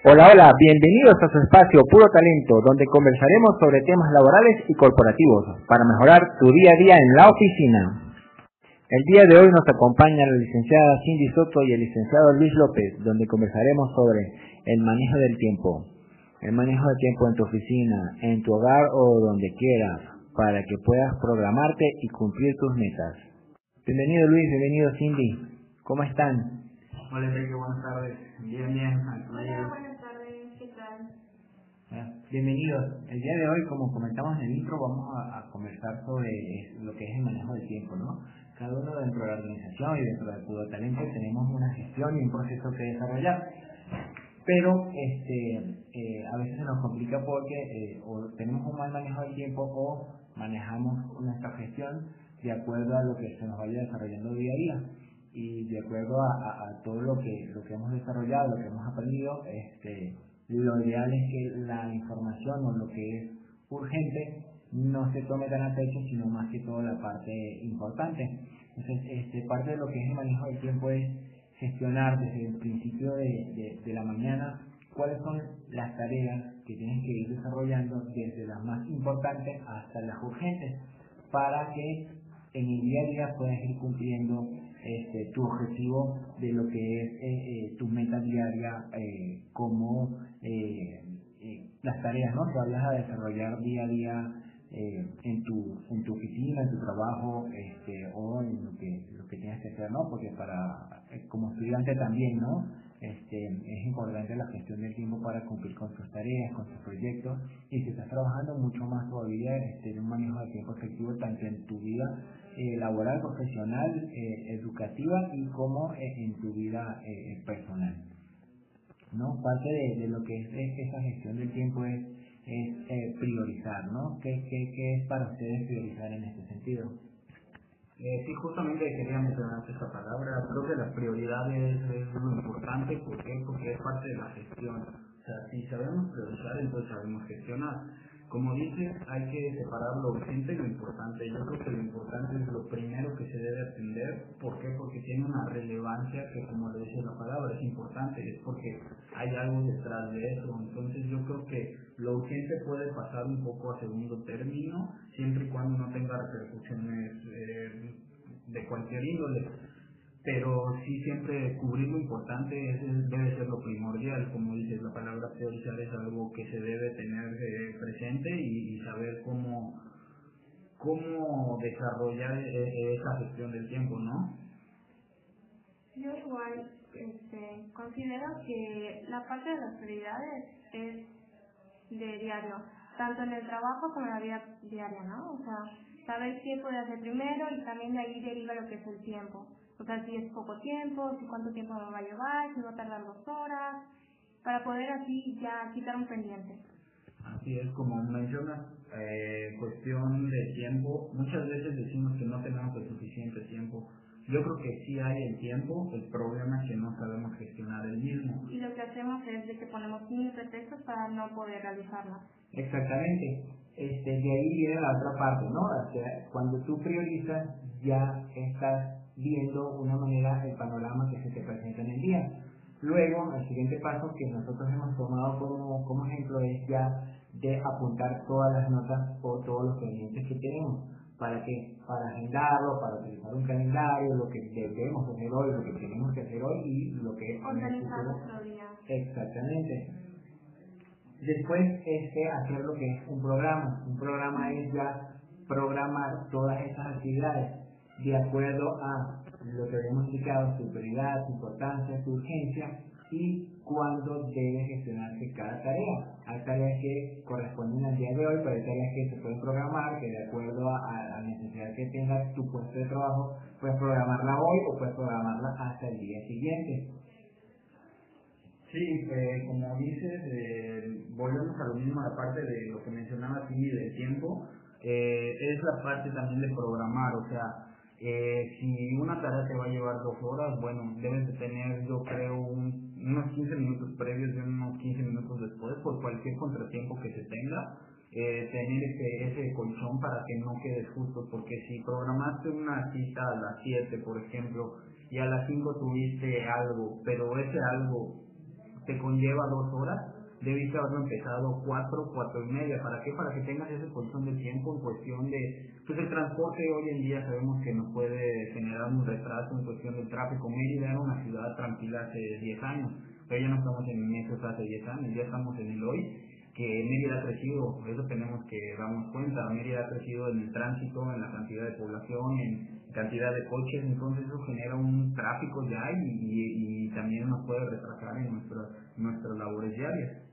Hola, hola, bienvenidos a su espacio Puro Talento, donde conversaremos sobre temas laborales y corporativos para mejorar tu día a día en la oficina. El día de hoy nos acompaña la licenciada Cindy Soto y el licenciado Luis López, donde conversaremos sobre el manejo del tiempo. El manejo del tiempo en tu oficina, en tu hogar o donde quieras, para que puedas programarte y cumplir tus metas. Bienvenido Luis, bienvenido Cindy. ¿Cómo están? Hola Enrique, buenas tardes. Bien, bien. Hola, buenas tardes. ¿Qué tal? Ah, Bienvenidos. El día de hoy, como comentamos en el intro, vamos a, conversar sobre lo que es el manejo del tiempo, ¿no? Cada uno dentro de la organización y dentro de Puro Talento tenemos una gestión y un proceso que desarrollar. Pero este, eh, a veces se nos complica porque eh, o tenemos un mal manejo del tiempo o manejamos nuestra gestión de acuerdo a lo que se nos vaya desarrollando día a día y de acuerdo a- a todo lo que lo que hemos desarrollado, lo que hemos aprendido, este, lo ideal es que la información o lo que es urgente no se tome tan a pecho, sino más que todo la parte importante. Entonces, este, parte de lo que es el manejo del tiempo es gestionar desde el principio de, de- de la mañana cuáles son las tareas que tienes que ir desarrollando desde las más importantes hasta las urgentes para que en el día a día puedas ir cumpliendo este, tu objetivo de lo que es eh, eh, tu meta diaria eh, como eh, eh, las tareas ¿no? que vayas a desarrollar día a día eh, en tu en tu oficina, en tu trabajo este, o en lo que lo que tienes que hacer, ¿no? Porque para como estudiante también, ¿no? Este, es importante la gestión del tiempo para cumplir con tus tareas, con tus proyectos y si estás trabajando mucho más todavía este, de un manejo de tiempo efectivo tanto en tu vida eh, laboral, profesional, eh, educativa y como eh, en tu vida personal. ¿no? Parte de, lo que es, es esa gestión del tiempo es, es priorizar, ¿no? ¿Qué, qué, ¿Qué es para ustedes priorizar en este sentido? Eh, sí, justamente quería mencionar esta palabra. Creo que la prioridad es, lo importante. ¿Por qué? Porque es parte de la gestión. O sea, si sabemos priorizar, entonces sabemos gestionar. Como dices, hay que separar lo urgente y lo importante. Yo creo que lo importante es lo primero que se debe atender. ¿Por qué? Porque tiene una relevancia que, como lo dice la palabra, es importante. Es porque hay algo detrás de eso. Entonces yo creo que lo urgente puede pasar un poco a segundo término, siempre y cuando no tenga repercusiones eh, cualquier índole. Pero sí siempre cubrir lo importante es- debe ser lo primordial. Como dices, la palabra priorizar es algo que se debe tener eh, presente y, saber cómo, cómo desarrollar eh, esa gestión del tiempo, ¿no? Yo igual este, considero que la parte de las prioridades es de diario, tanto en el trabajo como en la vida diaria, ¿no? O sea, saber qué puede hacer primero y también de ahí deriva lo que es el tiempo. O sea, si es poco tiempo, si cuánto tiempo me va a llevar, si va a tardar dos horas, para poder así ya quitar un pendiente. Así es, como mencionas, eh, cuestión de tiempo, muchas veces decimos que no tenemos el suficiente tiempo. Yo creo que sí hay el tiempo, el problema es que no sabemos gestionar el mismo. Y lo que hacemos es de que ponemos mil pretextos para no poder realizarla. Exactamente. Este, de ahí viene la otra parte, ¿no? O sea, cuando tú priorizas, ya estás viendo una manera el panorama que se te presenta en el día. Luego, el siguiente paso que nosotros hemos tomado como, como ejemplo es ya de apuntar todas las notas o todos los pendientes que tenemos. ¿Para qué? Para agendarlo, para utilizar un calendario, lo que debemos hacer hoy, lo que tenemos que hacer hoy y lo que el Organizar futuro nuestro día. Exactamente. Después es que hacer lo que es un programa. Un programa es ya programar todas esas actividades de acuerdo a lo que habíamos indicado, su prioridad, su importancia, su urgencia y cuándo debe gestionarse cada tarea. Hay tareas que corresponden al día de hoy, pero hay tareas que se pueden programar, que de acuerdo a la necesidad que tenga tu puesto de trabajo, puedes programarla hoy o puedes programarla hasta el día siguiente. Sí, eh, como dices, eh, volvemos a lo mismo, a la parte de lo que mencionaba Cindy del tiempo, eh, es la parte también de programar, o sea, eh, si una tarea te va a llevar dos horas, bueno, debes de tener, yo creo, un- unos 15 minutos previos y unos 15 minutos después, por cualquier contratiempo que se tenga, eh, tener ese, ese colchón para que no quedes justo, porque si programaste una cita a las 7, por ejemplo, y a las 5 tuviste algo, pero ese algo te conlleva dos horas, debiste haberlo empezado cuatro, cuatro y media. ¿Para qué? Para que tengas esa porción de tiempo en cuestión de... Pues el transporte hoy en día sabemos que nos puede generar un retraso en cuestión del tráfico. Mérida era una ciudad tranquila hace 10 años, pero ya no estamos en esos hace 10 años, ya estamos en el hoy que Mérida ha crecido, eso tenemos que darnos cuenta, Mérida ha crecido en el tránsito, en la cantidad de población, en cantidad de coches, entonces eso genera un tráfico ya y, y, también nos puede retrasar en nuestras labores diarias.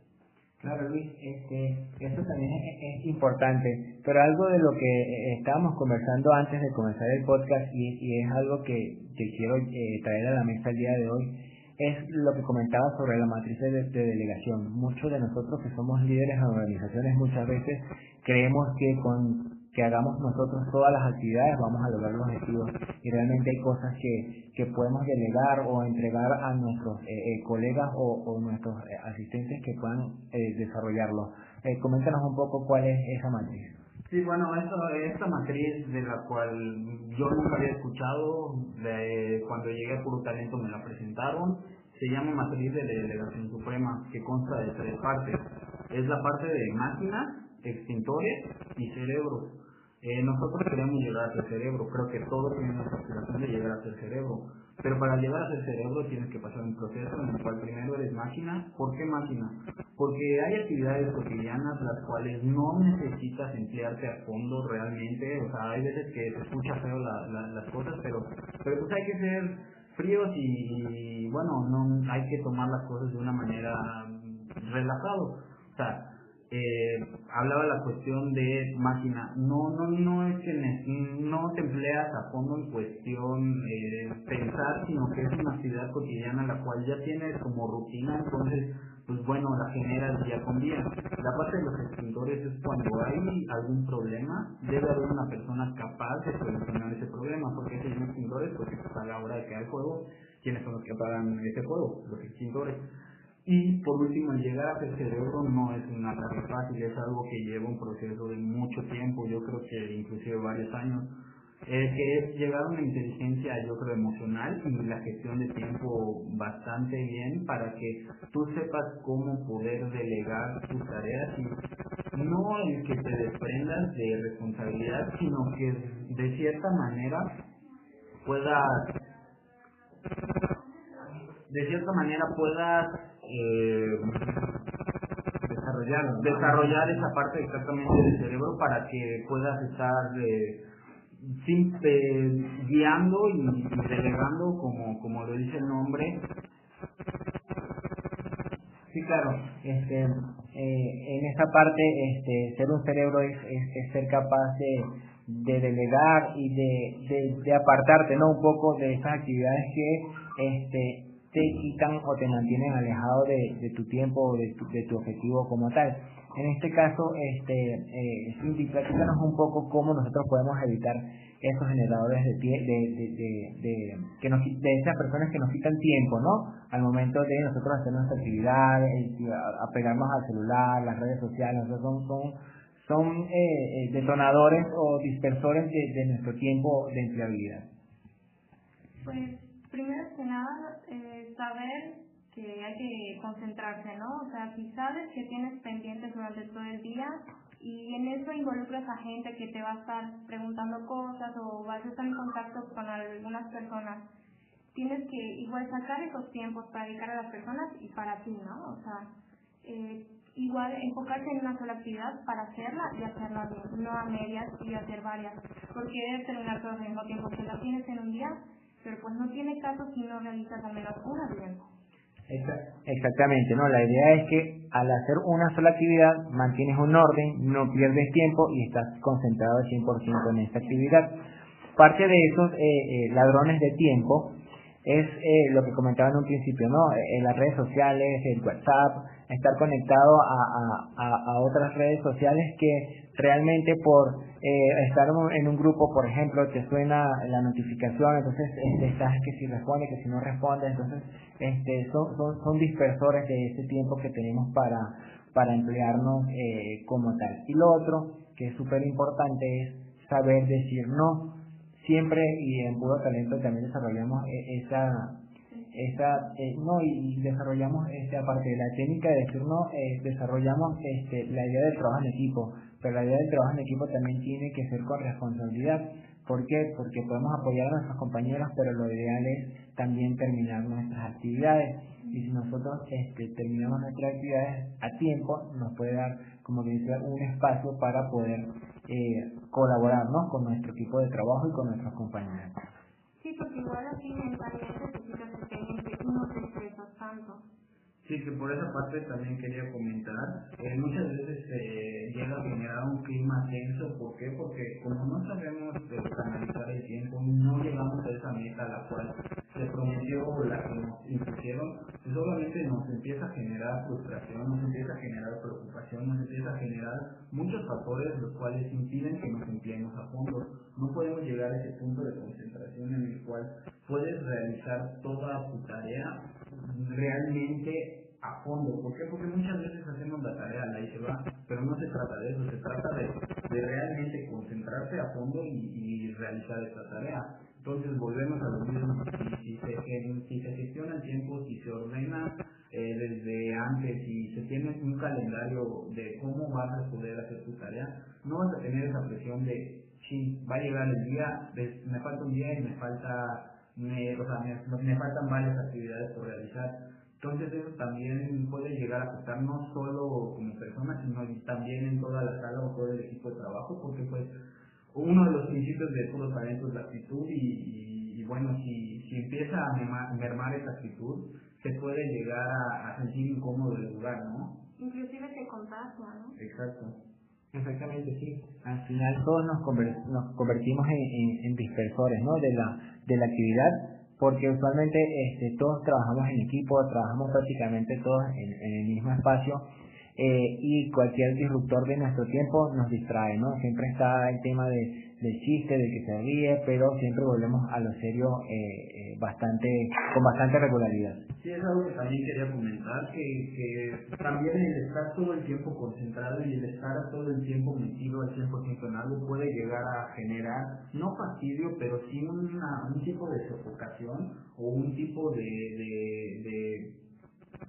Claro, Luis, este, eso también es, importante, pero algo de lo que eh, estábamos conversando antes de comenzar el podcast y, y es algo que, que quiero eh, traer a la mesa el día de hoy, es lo que comentaba sobre la matriz de, de, delegación. Muchos de nosotros que somos líderes en organizaciones muchas veces creemos que con que hagamos nosotros todas las actividades vamos a lograr los objetivos y realmente hay cosas que, que podemos delegar o entregar a nuestros eh, eh, colegas o, nuestros eh, asistentes que puedan desarrollarlo. coméntanos un poco cuál es esa matriz. Sí, bueno, esta matriz de la cual yo nunca había escuchado, de, cuando llegué a Puro Talento me la presentaron, se llama matriz de delegación suprema, que consta de tres partes. Es la parte de máquinas, extintores y cerebro. Eh, nosotros queremos llegar a ser cerebro, creo que todos tenemos la aspiración de llegar a ser cerebro. Pero para llegar a ser cerebro tienes que pasar un proceso en el cual primero eres máquina. ¿Por qué máquina? Porque hay actividades cotidianas las cuales no necesitas emplearte a fondo realmente. O sea, hay veces que se escucha feo las cosas, pero, pero pues hay que ser fríos y, bueno, no hay que tomar las cosas de una manera relajado. O sea, eh, hablaba la cuestión de máquina. No, no, no es que no te empleas a fondo en cuestión eh, pensar, sino que es una actividad cotidiana la cual ya tienes como rutina, entonces, pues bueno, la generas día con día. La parte de los extintores es cuando hay algún problema, debe haber una persona capaz de solucionar ese problema, porque si hay extintores, pues a la hora de que hay fuego, ¿quiénes son los que apagan ese fuego? Los extintores. Y por último, el llegar a ser cerebro no es una tarea fácil, es algo que lleva un proceso de mucho tiempo, yo creo que inclusive varios años, eh, que es llegar a una inteligencia, yo creo, emocional y la gestión de tiempo bastante bien para que tú sepas cómo poder delegar tus tareas y no el que te desprendas de responsabilidad, sino que de cierta manera puedas de cierta manera puedas eh, desarrollar, desarrollar esa parte exactamente del cerebro para que puedas estar eh, guiando y, delegando como, como lo dice el nombre. Sí, claro, este, eh, en esta parte este, ser un cerebro es, es, ser capaz de, de delegar y de, de, de, apartarte ¿no? un poco de esas actividades que este, te quitan o te mantienen alejado de, tu tiempo o de tu, objetivo como tal. En este caso, este, eh, Cindy, platícanos un poco cómo nosotros podemos evitar esos generadores de, de, de, que nos, de esas personas que nos quitan tiempo, ¿no? Al momento de nosotros hacer nuestra actividad, apegarnos al celular, las redes sociales, son, son, son eh, eh, detonadores o dispersores de, nuestro tiempo de empleabilidad. Pues primero que nada, eh, saber que hay que concentrarse, ¿no? O sea, si sabes que tienes pendientes durante todo el día y en eso involucras a gente que te va a estar preguntando cosas o vas a estar en contacto con algunas personas, tienes que igual sacar esos tiempos para dedicar a las personas y para ti, ¿no? O sea, eh, igual enfocarse en una sola actividad para hacerla y hacerla bien, no a medias y hacer varias, porque debes terminar todo al mismo tiempo que la tienes en un día pero pues no tiene caso si no realizas al menos una bien. Exactamente, ¿no? La idea es que al hacer una sola actividad mantienes un orden, no pierdes tiempo y estás concentrado al 100% en esta actividad. Parte de esos eh, eh, ladrones de tiempo es eh, lo que comentaba en un principio, ¿no? En las redes sociales, el WhatsApp, estar conectado a, a, a otras redes sociales que realmente por eh, estar en un grupo, por ejemplo, te suena la notificación, entonces este, estás que si responde, que si no responde, entonces este, son, son, son dispersores de ese tiempo que tenemos para, para emplearnos eh, como tal. Y lo otro, que es súper importante, es saber decir no. Siempre y en Puro Talento también desarrollamos e, esa, esta, eh, no, y, desarrollamos, este, aparte de la técnica de decir no, eh, desarrollamos este, la idea del trabajo en equipo, pero la idea del trabajo en equipo también tiene que ser con responsabilidad. ¿Por qué? Porque podemos apoyar a nuestros compañeros, pero lo ideal es también terminar nuestras actividades. Y si nosotros este, terminamos nuestras actividades a tiempo, nos puede dar, como que dice, un espacio para poder eh, colaborar con nuestro equipo de trabajo y con nuestros compañeros. Sí, porque igual así necesitas que no te estresas tanto. Sí, que por esa parte también quería comentar. Eh, muchas veces se llega a generar un clima tenso. ¿Por qué? Porque como no sabemos eh, canalizar el tiempo, no llegamos a esa meta a la cual se prometió o la que nos impusieron, obviamente nos empieza a generar frustración, nos empieza a generar preocupación, nos empieza a generar muchos factores los cuales impiden que nos empleemos a fondo. No podemos llegar a ese punto de concentración en el cual puedes realizar toda tu tarea realmente a fondo. ¿Por qué? Porque muchas veces hacemos la tarea, la y se va, pero no se trata de eso, se trata de, de realmente concentrarse a fondo y, realizar esta tarea. Entonces volvemos a lo mismo, si, se, si se gestiona el tiempo, si se ordena eh, desde antes, si se tiene un calendario de cómo vas a poder hacer tu tarea, no vas a tener esa presión de, si va a llegar el día, me falta un día y me falta me, o sea, me, me, faltan varias actividades por realizar. Entonces eso también puede llegar a afectar no solo como persona, sino también en toda la sala o todo el equipo de trabajo, porque pues uno de los principios de todo talento es la actitud y, y, bueno, si, si empieza a mermar, esa actitud, se puede llegar a, sentir incómodo el lugar, ¿no? Inclusive se contagia, ¿no? Exacto. Exactamente, sí. Al final todos nos, nos convertimos en, en, dispersores, ¿no? De la, de la actividad, porque usualmente este, todos trabajamos en equipo, trabajamos prácticamente todos en, en el mismo espacio eh, y cualquier disruptor de nuestro tiempo nos distrae, ¿no? Siempre está el tema de del chiste, del que se ríe, pero siempre volvemos a lo serio eh, eh, bastante, con bastante regularidad. Sí, es algo que también quería comentar, que, que también el estar todo el tiempo concentrado y el estar todo el tiempo metido al 100% en algo puede llegar a generar, no fastidio, pero sí una, un tipo de sofocación o un tipo de, de, de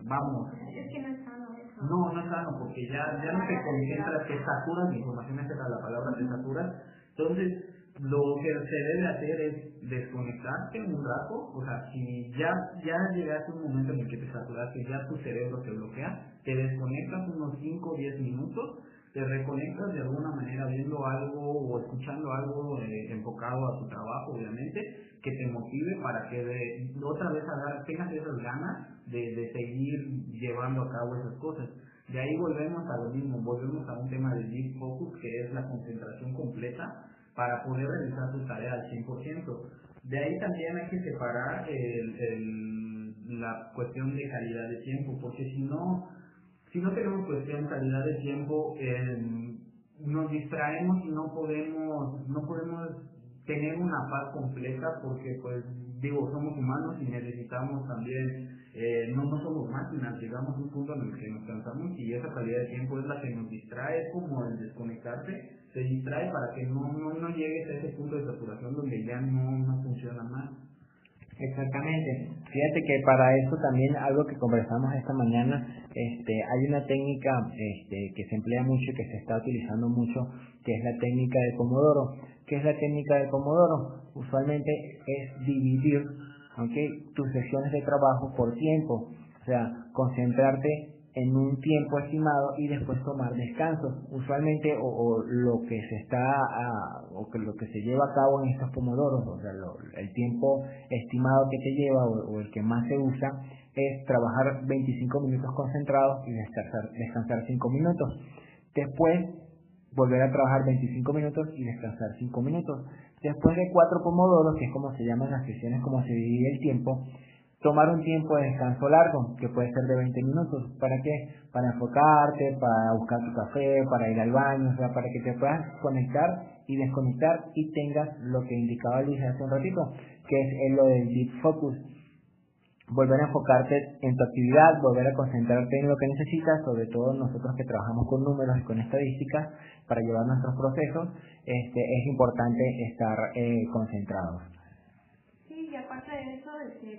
vamos. Es que no es sano eso. No, no es sano, porque ya, ya no te concentras, te saturas de información, esa era la palabra, te saturas, entonces, lo que se debe hacer es desconectarte un rato, o sea, si ya, ya llegaste a un momento en el que te saturaste, ya tu cerebro te bloquea, te desconectas unos 5 o 10 minutos, te reconectas de alguna manera viendo algo o escuchando algo eh, enfocado a tu trabajo, obviamente, que te motive para que de, otra vez tengas esas ganas de, de seguir llevando a cabo esas cosas. De ahí volvemos a lo mismo, volvemos a un tema de deep focus, que es la concentración completa para poder realizar tu tarea al 100%. De ahí también hay que separar el, la cuestión de calidad de tiempo, porque si no, si no tenemos cuestión de calidad de tiempo, nos distraemos y no podemos, no podemos tener una paz completa porque pues digo, somos humanos y necesitamos también eh, no, no somos máquinas, llegamos a un punto en el que nos cansamos y esa calidad de tiempo es la que nos distrae, es como el desconectarse, se distrae para que no, no, no llegues a ese punto de saturación donde ya no, no funciona más. Exactamente. Fíjate que para eso también algo que conversamos esta mañana, este, hay una técnica este, que se emplea mucho y que se está utilizando mucho, que es la técnica de Pomodoro. ¿Qué es la técnica de Pomodoro? Usualmente es dividir okay, tus sesiones de trabajo por tiempo, o sea, concentrarte en un tiempo estimado y después tomar descansos. Usualmente o, lo que se está o que lo que se lleva a cabo en estos pomodoros, o sea, el tiempo estimado que te lleva o, el que más se usa es trabajar 25 minutos concentrados y descansar, descansar 5 minutos. Después volver a trabajar 25 minutos y descansar 5 minutos. Después de cuatro pomodoros, que es como se llaman las sesiones, como se divide el tiempo, tomar un tiempo de descanso largo, que puede ser de 20 minutos. ¿Para qué? Para enfocarte, para buscar tu café, para ir al baño, o sea, para que te puedas conectar y desconectar y tengas lo que indicaba Luis hace un ratito, que es lo del deep focus. Volver a enfocarte en tu actividad, volver a concentrarte en lo que necesitas, sobre todo nosotros que trabajamos con números y con estadísticas para llevar nuestros procesos, este, es importante estar eh, concentrados. Sí, y aparte de eso,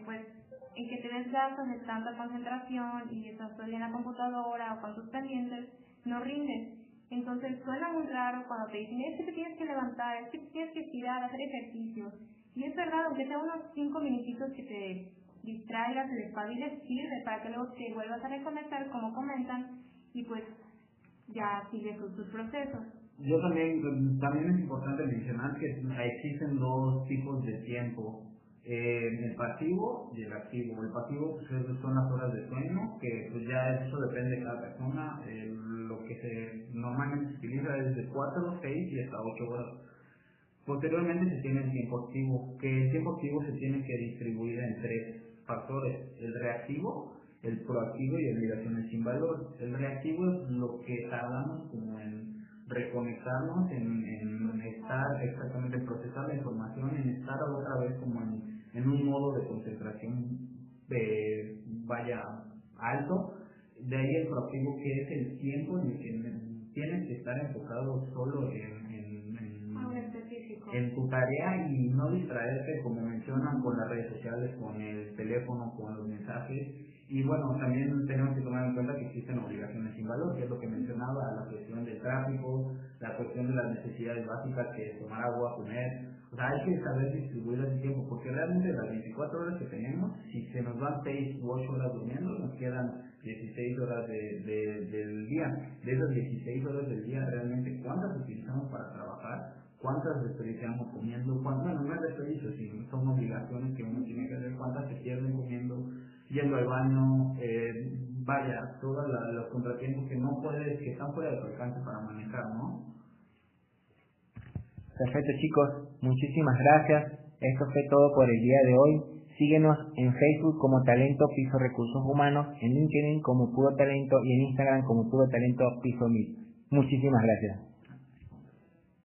pues en que te desgastas de tanta concentración y estás todo en la computadora o con tus pendientes, no rindes. Entonces suena muy raro cuando te dicen, es que te tienes que levantar, es que te tienes que estirar, hacer ejercicio. Y es verdad, aunque sea unos 5 minutitos que te distraigas, te despabiles, sirve para que luego te vuelvas a reconectar, como comentan, y pues ya sigues tus procesos. Yo también, también es importante mencionar que existen dos tipos de tiempo, eh, el pasivo y el activo. El pasivo pues, son las horas de sueño, que pues ya eso depende de cada persona. Eh, lo que se normalmente se utiliza es de 4, 6 y hasta 8 horas. Posteriormente se tiene el tiempo activo, que el tiempo activo se tiene que distribuir en tres factores, el reactivo, el proactivo y el migraciones sin valor. El reactivo es lo que tardamos como en reconectarnos, en, en estar exactamente, en procesar la información, en estar otra vez como en, en un modo de concentración de, vaya alto. De ahí el proactivo que es el tiempo en el que tienes que estar enfocado solo en, en tu tarea y no distraerte, como mencionan, con las redes sociales, con el teléfono, con los mensajes. Y bueno, también tenemos que tomar en cuenta que existen obligaciones sin valor, que es lo que mencionaba, la cuestión del tráfico, la cuestión de las necesidades básicas, que es tomar agua, comer. O sea, hay que saber distribuir el tiempo, porque realmente las 24 horas que tenemos, si se nos van 6 u 8 horas durmiendo, nos quedan 16 horas de, del día. De esas 16 horas del día, realmente, ¿cuántas utilizamos para trabajar? cuántas desperdiciamos comiendo, cuántas, bueno, no es desperdicio, sino son obligaciones que uno tiene que hacer, cuántas se pierden comiendo, yendo al baño, eh, vaya, todos los contratiempos que no puedes, que están fuera de tu alcance para manejar, ¿no? Perfecto chicos, muchísimas gracias. Esto fue todo por el día de hoy. Síguenos en Facebook como Talento Piso Recursos Humanos, en LinkedIn como Puro Talento y en Instagram como Puro Talento Piso Mil. Muchísimas gracias.